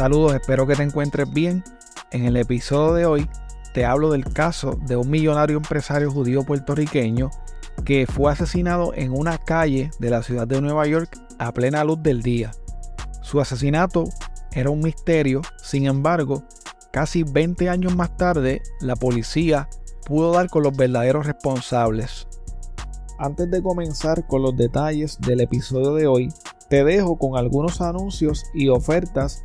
Saludos, espero que te encuentres bien. En el episodio de hoy te hablo del caso de un millonario empresario judío puertorriqueño que fue asesinado en una calle de la ciudad de Nueva York a plena luz del día. Su asesinato era un misterio, sin embargo, casi 20 años más tarde, la policía pudo dar con los verdaderos responsables. Antes de comenzar con los detalles del episodio de hoy, te dejo con algunos anuncios y ofertas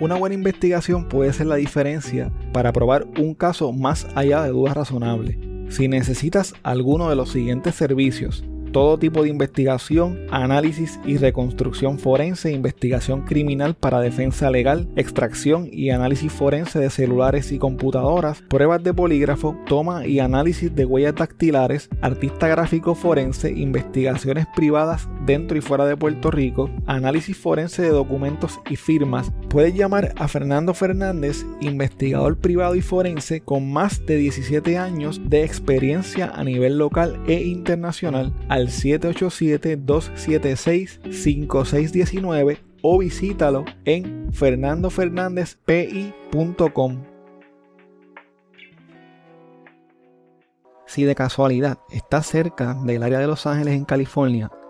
Una buena investigación puede ser la diferencia para probar un caso más allá de dudas razonables. Si necesitas alguno de los siguientes servicios, todo tipo de investigación, análisis y reconstrucción forense, investigación criminal para defensa legal, extracción y análisis forense de celulares y computadoras, pruebas de polígrafo, toma y análisis de huellas dactilares, artista gráfico forense, investigaciones privadas dentro y fuera de Puerto Rico, análisis forense de documentos y firmas. Puedes llamar a Fernando Fernández, investigador privado y forense con más de 17 años de experiencia a nivel local e internacional al 787-276-5619 o visítalo en fernandofernandezpi.com. Si de casualidad estás cerca del área de Los Ángeles en California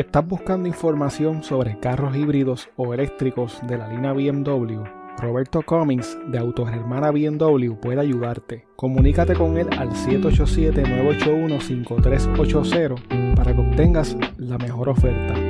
¿Estás buscando información sobre carros híbridos o eléctricos de la línea BMW? Roberto Cummings de Autogermana BMW puede ayudarte. Comunícate con él al 787-981-5380 para que obtengas la mejor oferta.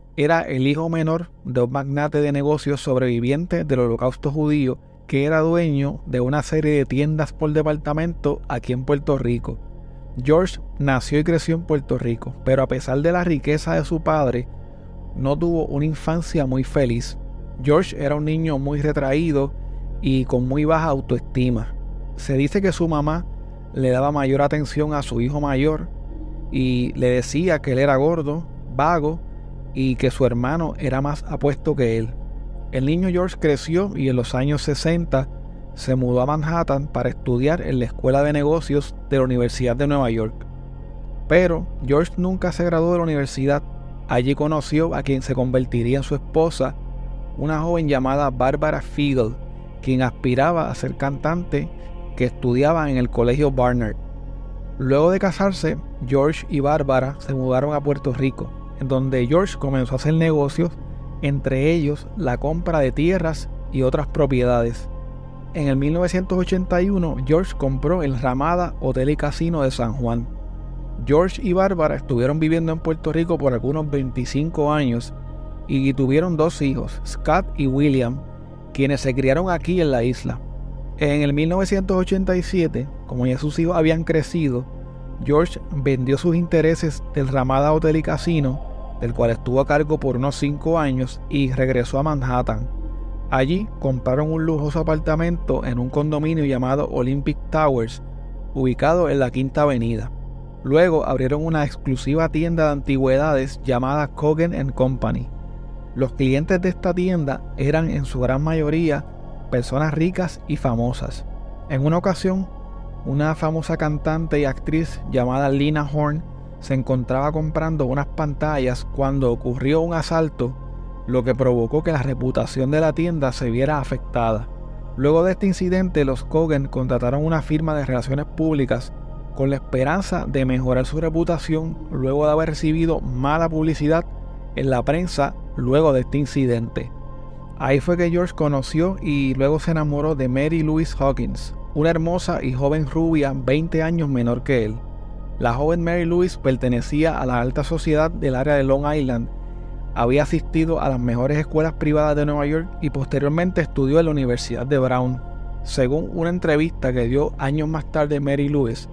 era el hijo menor de un magnate de negocios sobreviviente del holocausto judío que era dueño de una serie de tiendas por departamento aquí en Puerto Rico. George nació y creció en Puerto Rico, pero a pesar de la riqueza de su padre, no tuvo una infancia muy feliz. George era un niño muy retraído y con muy baja autoestima. Se dice que su mamá le daba mayor atención a su hijo mayor y le decía que él era gordo, vago y que su hermano era más apuesto que él. El niño George creció y en los años 60 se mudó a Manhattan para estudiar en la Escuela de Negocios de la Universidad de Nueva York. Pero George nunca se graduó de la universidad Allí conoció a quien se convertiría en su esposa, una joven llamada Barbara Fiedel, quien aspiraba a ser cantante que estudiaba en el colegio Barnard. Luego de casarse, George y Barbara se mudaron a Puerto Rico, donde George comenzó a hacer negocios, entre ellos la compra de tierras y otras propiedades. En el 1981, George compró el Ramada Hotel y Casino de San Juan George y Bárbara estuvieron viviendo en Puerto Rico por algunos 25 años y tuvieron dos hijos, Scott y William, quienes se criaron aquí en la isla. En el 1987, como ya sus hijos habían crecido, George vendió sus intereses del Ramada Hotel y Casino, del cual estuvo a cargo por unos 5 años, y regresó a Manhattan. Allí compraron un lujoso apartamento en un condominio llamado Olympic Towers, ubicado en la Quinta Avenida. Luego abrieron una exclusiva tienda de antigüedades llamada Cogan Company. Los clientes de esta tienda eran en su gran mayoría personas ricas y famosas. En una ocasión, una famosa cantante y actriz llamada Lina Horn se encontraba comprando unas pantallas cuando ocurrió un asalto, lo que provocó que la reputación de la tienda se viera afectada. Luego de este incidente, los Cogan contrataron una firma de relaciones públicas con la esperanza de mejorar su reputación luego de haber recibido mala publicidad en la prensa luego de este incidente. Ahí fue que George conoció y luego se enamoró de Mary Louise Hawkins, una hermosa y joven rubia 20 años menor que él. La joven Mary Louise pertenecía a la alta sociedad del área de Long Island, había asistido a las mejores escuelas privadas de Nueva York y posteriormente estudió en la Universidad de Brown. Según una entrevista que dio años más tarde Mary Louise,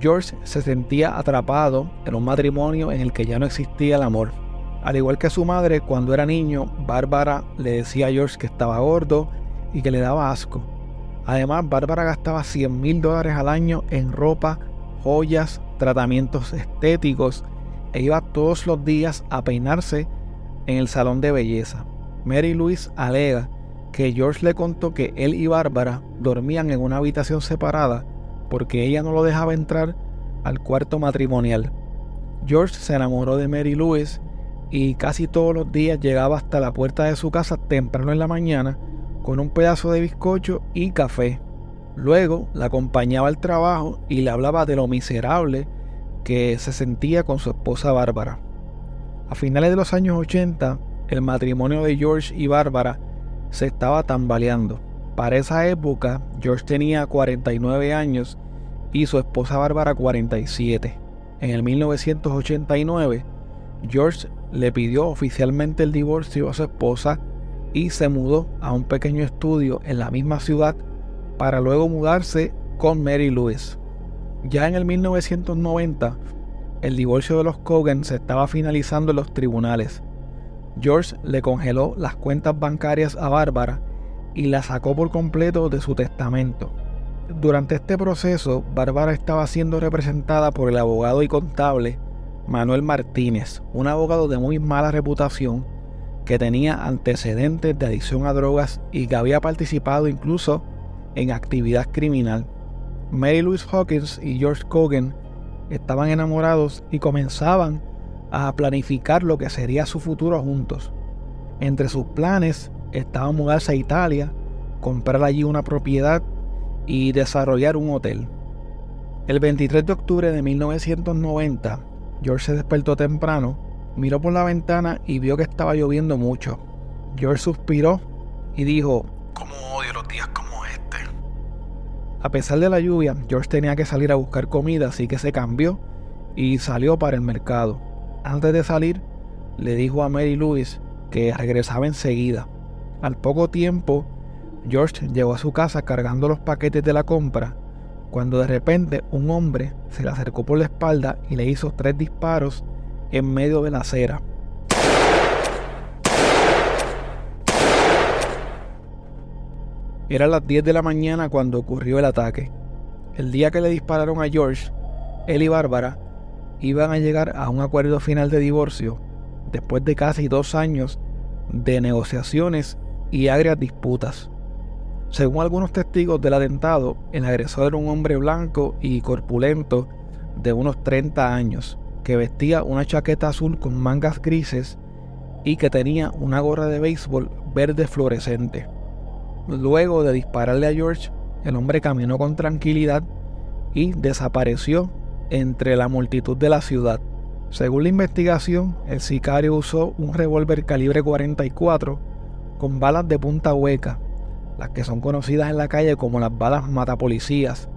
George se sentía atrapado en un matrimonio en el que ya no existía el amor. Al igual que su madre, cuando era niño, Bárbara le decía a George que estaba gordo y que le daba asco. Además, Bárbara gastaba 100 mil dólares al año en ropa, joyas, tratamientos estéticos e iba todos los días a peinarse en el salón de belleza. Mary Louise alega que George le contó que él y Bárbara dormían en una habitación separada porque ella no lo dejaba entrar al cuarto matrimonial. George se enamoró de Mary Louise y casi todos los días llegaba hasta la puerta de su casa temprano en la mañana con un pedazo de bizcocho y café. Luego la acompañaba al trabajo y le hablaba de lo miserable que se sentía con su esposa Bárbara. A finales de los años 80, el matrimonio de George y Bárbara se estaba tambaleando. Para esa época, George tenía 49 años y su esposa Bárbara 47. En el 1989, George le pidió oficialmente el divorcio a su esposa y se mudó a un pequeño estudio en la misma ciudad para luego mudarse con Mary Louise. Ya en el 1990, el divorcio de los Cogan se estaba finalizando en los tribunales. George le congeló las cuentas bancarias a Bárbara y la sacó por completo de su testamento. Durante este proceso, Bárbara estaba siendo representada por el abogado y contable Manuel Martínez, un abogado de muy mala reputación que tenía antecedentes de adicción a drogas y que había participado incluso en actividad criminal. Mary Louise Hawkins y George Cogan estaban enamorados y comenzaban a planificar lo que sería su futuro juntos. Entre sus planes estaba mudarse a Italia, comprar allí una propiedad y desarrollar un hotel. El 23 de octubre de 1990, George se despertó temprano, miró por la ventana y vio que estaba lloviendo mucho. George suspiró y dijo, ¿Cómo odio los días como? A pesar de la lluvia, George tenía que salir a buscar comida, así que se cambió y salió para el mercado. Antes de salir, le dijo a Mary Louise que regresaba enseguida. Al poco tiempo, George llegó a su casa cargando los paquetes de la compra, cuando de repente un hombre se le acercó por la espalda y le hizo tres disparos en medio de la acera. Era las 10 de la mañana cuando ocurrió el ataque. El día que le dispararon a George, él y Bárbara iban a llegar a un acuerdo final de divorcio después de casi dos años de negociaciones y agrias disputas. Según algunos testigos del atentado, el agresor era un hombre blanco y corpulento de unos 30 años, que vestía una chaqueta azul con mangas grises y que tenía una gorra de béisbol verde fluorescente. Luego de dispararle a George, el hombre caminó con tranquilidad y desapareció entre la multitud de la ciudad. Según la investigación, el sicario usó un revólver calibre 44 con balas de punta hueca las que son conocidas en la calle como las balas matapolicías,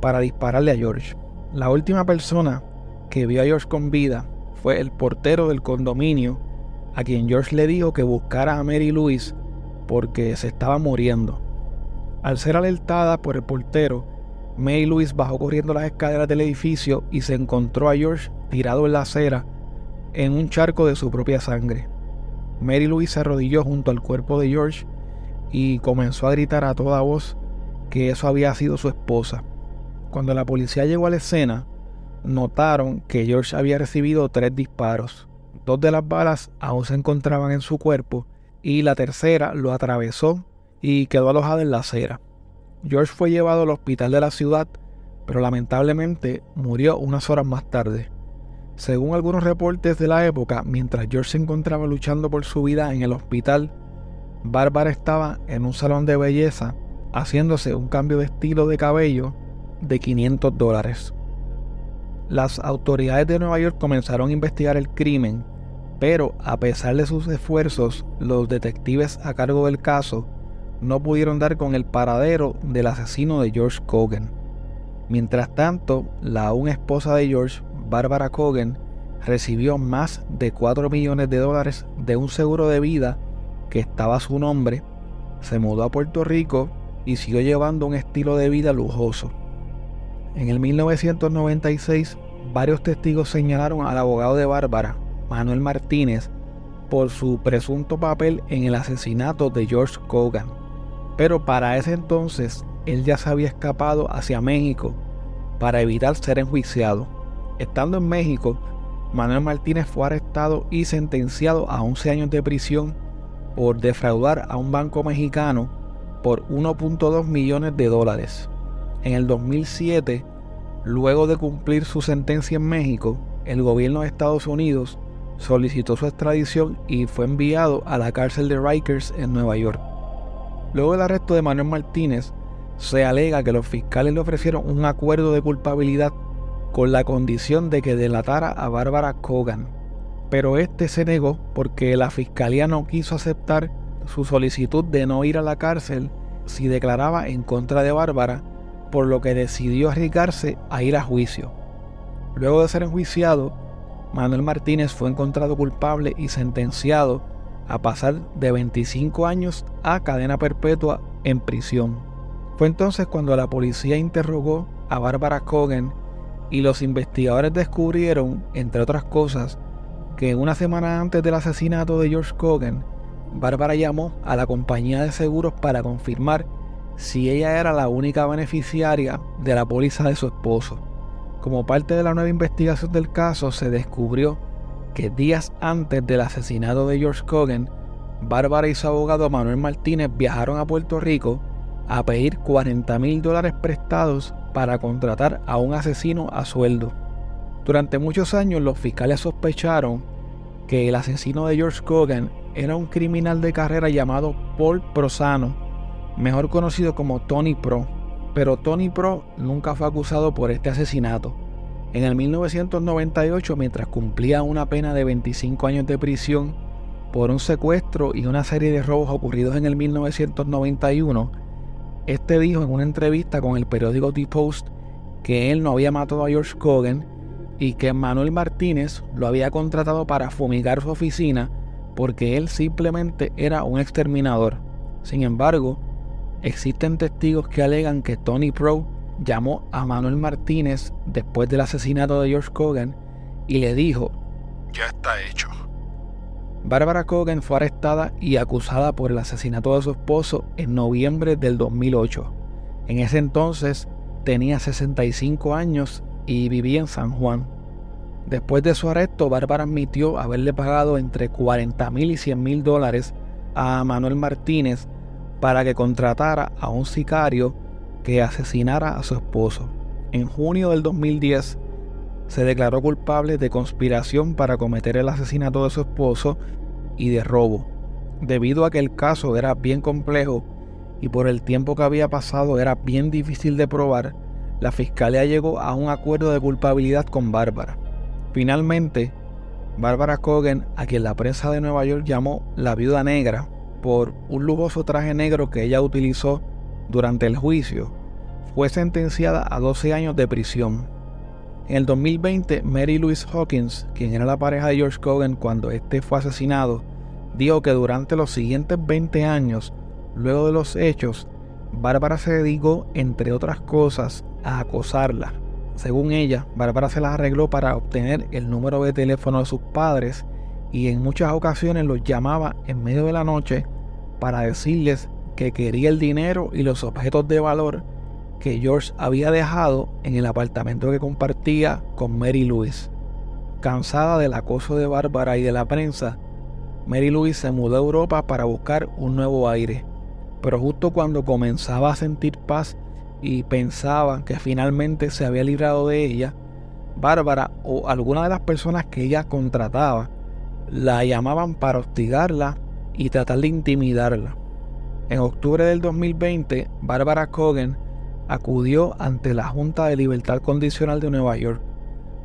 para dispararle a George. La última persona que vio a George con vida fue el portero del condominio, a quien George le dijo que buscara a Mary Louise porque se estaba muriendo. Al ser alertada por el portero, May Louise bajó corriendo las escaleras del edificio y se encontró a George tirado en la acera en un charco de su propia sangre. Mary Louise se arrodilló junto al cuerpo de George y comenzó a gritar a toda voz que eso había sido su esposa. Cuando la policía llegó a la escena, notaron que George había recibido tres disparos. Dos de las balas aún se encontraban en su cuerpo y la tercera lo atravesó y quedó alojada en la acera. George fue llevado al hospital de la ciudad, pero lamentablemente murió unas horas más tarde. Según algunos reportes de la época, mientras George se encontraba luchando por su vida en el hospital, Bárbara estaba en un salón de belleza haciéndose un cambio de estilo de cabello de 500 dólares. Las autoridades de Nueva York comenzaron a investigar el crimen, pero a pesar de sus esfuerzos, los detectives a cargo del caso no pudieron dar con el paradero del asesino de George Cogan. Mientras tanto, la aún esposa de George, Barbara Cogan, recibió más de 4 millones de dólares de un seguro de vida que estaba a su nombre, se mudó a Puerto Rico y siguió llevando un estilo de vida lujoso. En el 1996, varios testigos señalaron al abogado de Bárbara, Manuel Martínez, por su presunto papel en el asesinato de George Cogan. Pero para ese entonces, él ya se había escapado hacia México para evitar ser enjuiciado. Estando en México, Manuel Martínez fue arrestado y sentenciado a 11 años de prisión por defraudar a un banco mexicano por 1.2 millones de dólares. En el 2007, luego de cumplir su sentencia en México, el gobierno de Estados Unidos solicitó su extradición y fue enviado a la cárcel de Rikers en Nueva York. Luego del arresto de Manuel Martínez, se alega que los fiscales le ofrecieron un acuerdo de culpabilidad con la condición de que delatara a Bárbara Cogan, pero este se negó porque la fiscalía no quiso aceptar su solicitud de no ir a la cárcel si declaraba en contra de Bárbara, por lo que decidió arriesgarse a ir a juicio. Luego de ser enjuiciado, Manuel Martínez fue encontrado culpable y sentenciado a pasar de 25 años a cadena perpetua en prisión. Fue entonces cuando la policía interrogó a Bárbara Cogan y los investigadores descubrieron, entre otras cosas, que una semana antes del asesinato de George Cogan, Bárbara llamó a la compañía de seguros para confirmar si ella era la única beneficiaria de la póliza de su esposo. Como parte de la nueva investigación del caso, se descubrió que días antes del asesinato de George Cogan, Bárbara y su abogado Manuel Martínez viajaron a Puerto Rico a pedir 40 mil dólares prestados para contratar a un asesino a sueldo. Durante muchos años los fiscales sospecharon que el asesino de George Cogan era un criminal de carrera llamado Paul Prosano, mejor conocido como Tony Pro, pero Tony Pro nunca fue acusado por este asesinato. En el 1998, mientras cumplía una pena de 25 años de prisión por un secuestro y una serie de robos ocurridos en el 1991, este dijo en una entrevista con el periódico The Post que él no había matado a George Cogan y que Manuel Martínez lo había contratado para fumigar su oficina porque él simplemente era un exterminador. Sin embargo, existen testigos que alegan que Tony Pro llamó a Manuel Martínez después del asesinato de George Cogan y le dijo, ya está hecho. Barbara Cogan fue arrestada y acusada por el asesinato de su esposo en noviembre del 2008. En ese entonces tenía 65 años y vivía en San Juan. Después de su arresto, Bárbara admitió haberle pagado entre 40 mil y 100 mil dólares a Manuel Martínez para que contratara a un sicario que asesinara a su esposo. En junio del 2010, se declaró culpable de conspiración para cometer el asesinato de su esposo y de robo. Debido a que el caso era bien complejo y por el tiempo que había pasado era bien difícil de probar, la fiscalía llegó a un acuerdo de culpabilidad con Bárbara. Finalmente, Bárbara Cogan, a quien la prensa de Nueva York llamó la viuda negra por un lujoso traje negro que ella utilizó durante el juicio, fue sentenciada a 12 años de prisión. En el 2020, Mary Louise Hawkins, quien era la pareja de George Cogan cuando este fue asesinado, dijo que durante los siguientes 20 años, luego de los hechos, Bárbara se dedicó, entre otras cosas, a acosarla. Según ella, Bárbara se las arregló para obtener el número de teléfono de sus padres y en muchas ocasiones los llamaba en medio de la noche para decirles que quería el dinero y los objetos de valor que George había dejado en el apartamento que compartía con Mary Louise. Cansada del acoso de Bárbara y de la prensa, Mary Louise se mudó a Europa para buscar un nuevo aire. Pero justo cuando comenzaba a sentir paz y pensaba que finalmente se había librado de ella, Bárbara o alguna de las personas que ella contrataba la llamaban para hostigarla y tratar de intimidarla. En octubre del 2020, Bárbara Cogan acudió ante la Junta de Libertad Condicional de Nueva York.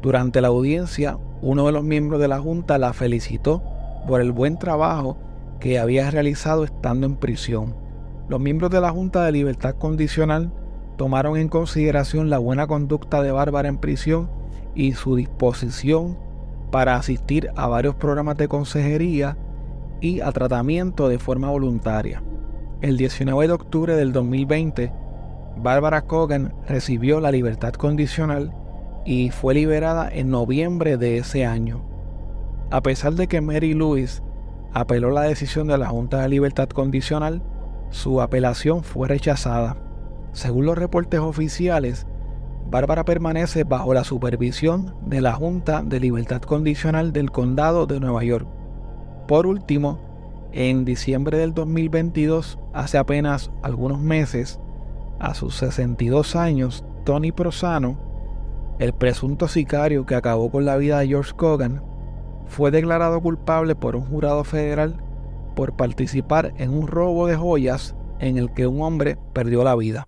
Durante la audiencia, uno de los miembros de la Junta la felicitó por el buen trabajo que había realizado estando en prisión. Los miembros de la Junta de Libertad Condicional tomaron en consideración la buena conducta de Bárbara en prisión y su disposición para asistir a varios programas de consejería y a tratamiento de forma voluntaria. El 19 de octubre del 2020, Bárbara Cogan recibió la libertad condicional y fue liberada en noviembre de ese año. A pesar de que Mary Louise apeló la decisión de la Junta de Libertad Condicional, su apelación fue rechazada. Según los reportes oficiales, Bárbara permanece bajo la supervisión de la Junta de Libertad Condicional del Condado de Nueva York. Por último, en diciembre del 2022, hace apenas algunos meses, a sus 62 años, Tony Prosano, el presunto sicario que acabó con la vida de George Cogan, fue declarado culpable por un jurado federal por participar en un robo de joyas en el que un hombre perdió la vida.